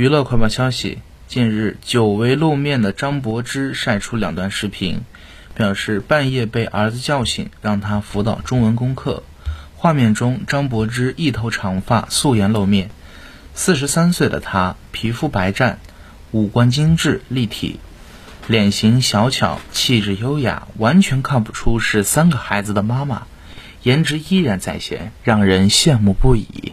娱乐快报消息：近日，久违露面的张柏芝晒出两段视频，表示半夜被儿子叫醒，让他辅导中文功课。画面中，张柏芝一头长发，素颜露面。四十三岁的她，皮肤白皙，五官精致立体，脸型小巧，气质优雅，完全看不出是三个孩子的妈妈。颜值依然在线，让人羡慕不已。